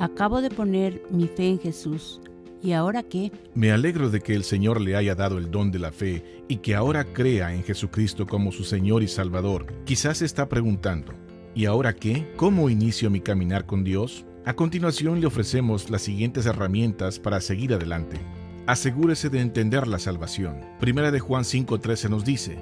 Acabo de poner mi fe en Jesús. ¿Y ahora qué? Me alegro de que el Señor le haya dado el don de la fe y que ahora crea en Jesucristo como su Señor y Salvador. Quizás se está preguntando, ¿y ahora qué? ¿Cómo inicio mi caminar con Dios? A continuación le ofrecemos las siguientes herramientas para seguir adelante. Asegúrese de entender la salvación. Primera de Juan 5:13 nos dice,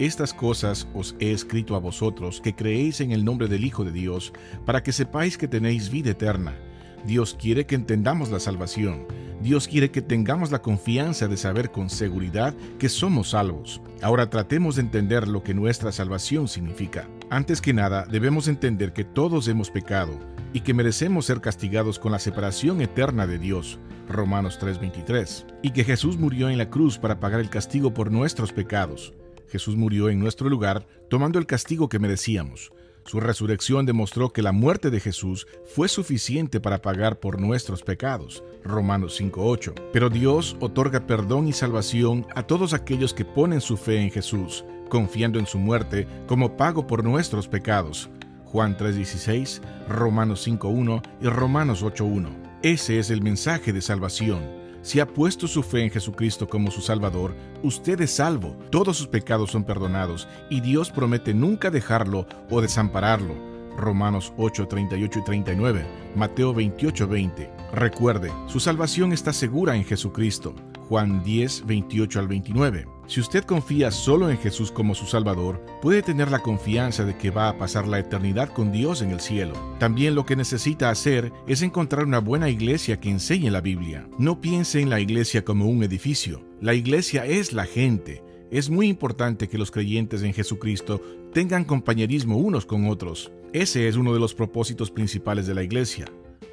estas cosas os he escrito a vosotros que creéis en el nombre del Hijo de Dios, para que sepáis que tenéis vida eterna. Dios quiere que entendamos la salvación. Dios quiere que tengamos la confianza de saber con seguridad que somos salvos. Ahora tratemos de entender lo que nuestra salvación significa. Antes que nada, debemos entender que todos hemos pecado y que merecemos ser castigados con la separación eterna de Dios. Romanos 3:23. Y que Jesús murió en la cruz para pagar el castigo por nuestros pecados. Jesús murió en nuestro lugar, tomando el castigo que merecíamos. Su resurrección demostró que la muerte de Jesús fue suficiente para pagar por nuestros pecados. Romanos 5.8. Pero Dios otorga perdón y salvación a todos aquellos que ponen su fe en Jesús, confiando en su muerte como pago por nuestros pecados. Juan 3.16, Romanos 5.1 y Romanos 8.1. Ese es el mensaje de salvación si ha puesto su fe en Jesucristo como su Salvador, usted es salvo, todos sus pecados son perdonados y Dios promete nunca dejarlo o desampararlo. Romanos 8, 38 y 39, Mateo 28, 20. Recuerde, su salvación está segura en Jesucristo. Juan 10, 28 al 29. Si usted confía solo en Jesús como su Salvador, puede tener la confianza de que va a pasar la eternidad con Dios en el cielo. También lo que necesita hacer es encontrar una buena iglesia que enseñe la Biblia. No piense en la iglesia como un edificio. La iglesia es la gente. Es muy importante que los creyentes en Jesucristo tengan compañerismo unos con otros. Ese es uno de los propósitos principales de la iglesia.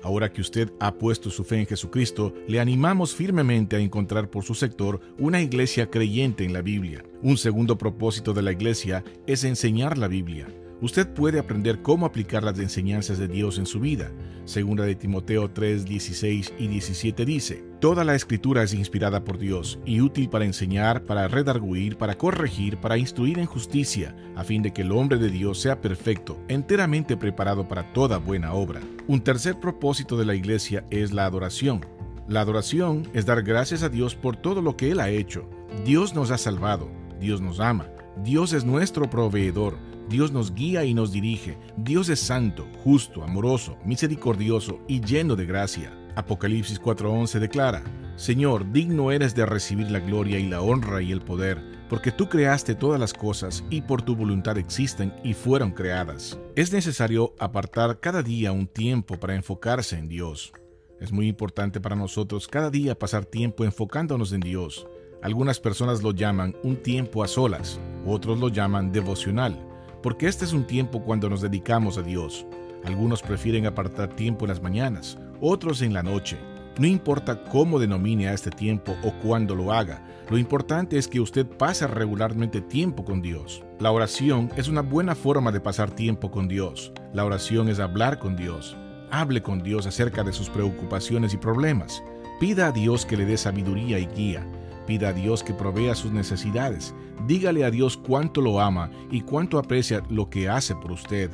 Ahora que usted ha puesto su fe en Jesucristo, le animamos firmemente a encontrar por su sector una iglesia creyente en la Biblia. Un segundo propósito de la iglesia es enseñar la Biblia. Usted puede aprender cómo aplicar las enseñanzas de Dios en su vida. Segunda de Timoteo 3, 16 y 17 dice, Toda la escritura es inspirada por Dios y útil para enseñar, para redarguir, para corregir, para instruir en justicia, a fin de que el hombre de Dios sea perfecto, enteramente preparado para toda buena obra. Un tercer propósito de la iglesia es la adoración. La adoración es dar gracias a Dios por todo lo que Él ha hecho. Dios nos ha salvado, Dios nos ama, Dios es nuestro proveedor, Dios nos guía y nos dirige. Dios es santo, justo, amoroso, misericordioso y lleno de gracia. Apocalipsis 4:11 declara, Señor, digno eres de recibir la gloria y la honra y el poder, porque tú creaste todas las cosas y por tu voluntad existen y fueron creadas. Es necesario apartar cada día un tiempo para enfocarse en Dios. Es muy importante para nosotros cada día pasar tiempo enfocándonos en Dios. Algunas personas lo llaman un tiempo a solas, otros lo llaman devocional porque este es un tiempo cuando nos dedicamos a Dios. Algunos prefieren apartar tiempo en las mañanas, otros en la noche. No importa cómo denomine a este tiempo o cuándo lo haga, lo importante es que usted pase regularmente tiempo con Dios. La oración es una buena forma de pasar tiempo con Dios. La oración es hablar con Dios. Hable con Dios acerca de sus preocupaciones y problemas. Pida a Dios que le dé sabiduría y guía. Pida a Dios que provea sus necesidades. Dígale a Dios cuánto lo ama y cuánto aprecia lo que hace por usted.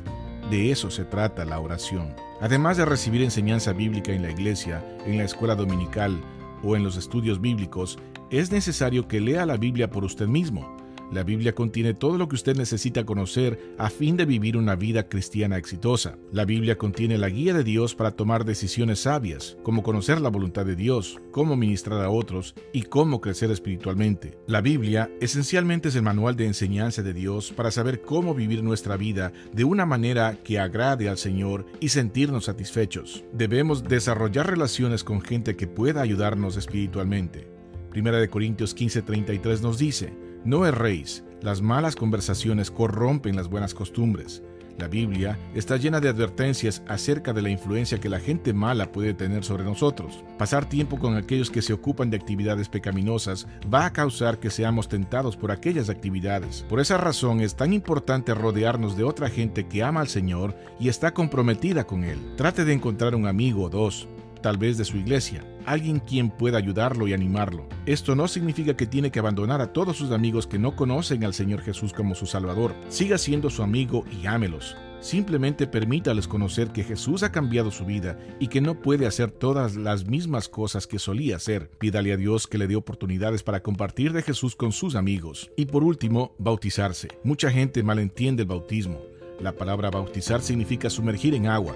De eso se trata la oración. Además de recibir enseñanza bíblica en la iglesia, en la escuela dominical o en los estudios bíblicos, es necesario que lea la Biblia por usted mismo. La Biblia contiene todo lo que usted necesita conocer a fin de vivir una vida cristiana exitosa. La Biblia contiene la guía de Dios para tomar decisiones sabias, como conocer la voluntad de Dios, cómo ministrar a otros y cómo crecer espiritualmente. La Biblia esencialmente es el manual de enseñanza de Dios para saber cómo vivir nuestra vida de una manera que agrade al Señor y sentirnos satisfechos. Debemos desarrollar relaciones con gente que pueda ayudarnos espiritualmente. Primera de Corintios 15:33 nos dice, no erréis, las malas conversaciones corrompen las buenas costumbres. La Biblia está llena de advertencias acerca de la influencia que la gente mala puede tener sobre nosotros. Pasar tiempo con aquellos que se ocupan de actividades pecaminosas va a causar que seamos tentados por aquellas actividades. Por esa razón es tan importante rodearnos de otra gente que ama al Señor y está comprometida con Él. Trate de encontrar un amigo o dos, tal vez de su iglesia, alguien quien pueda ayudarlo y animarlo. Esto no significa que tiene que abandonar a todos sus amigos que no conocen al Señor Jesús como su Salvador. Siga siendo su amigo y ámelos. Simplemente permítales conocer que Jesús ha cambiado su vida y que no puede hacer todas las mismas cosas que solía hacer. Pídale a Dios que le dé oportunidades para compartir de Jesús con sus amigos. Y por último, bautizarse. Mucha gente malentiende el bautismo. La palabra bautizar significa sumergir en agua.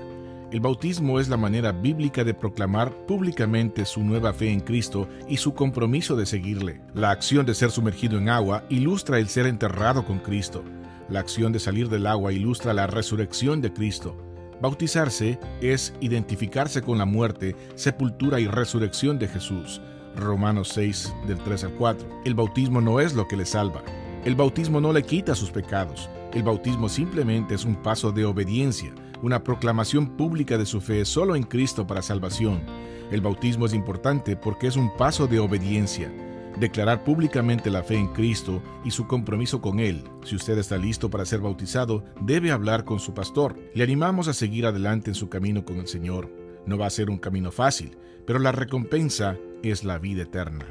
El bautismo es la manera bíblica de proclamar públicamente su nueva fe en Cristo y su compromiso de seguirle. La acción de ser sumergido en agua ilustra el ser enterrado con Cristo. La acción de salir del agua ilustra la resurrección de Cristo. Bautizarse es identificarse con la muerte, sepultura y resurrección de Jesús. Romanos 6 del 3 al 4. El bautismo no es lo que le salva. El bautismo no le quita sus pecados. El bautismo simplemente es un paso de obediencia una proclamación pública de su fe solo en Cristo para salvación. El bautismo es importante porque es un paso de obediencia. Declarar públicamente la fe en Cristo y su compromiso con Él. Si usted está listo para ser bautizado, debe hablar con su pastor. Le animamos a seguir adelante en su camino con el Señor. No va a ser un camino fácil, pero la recompensa es la vida eterna.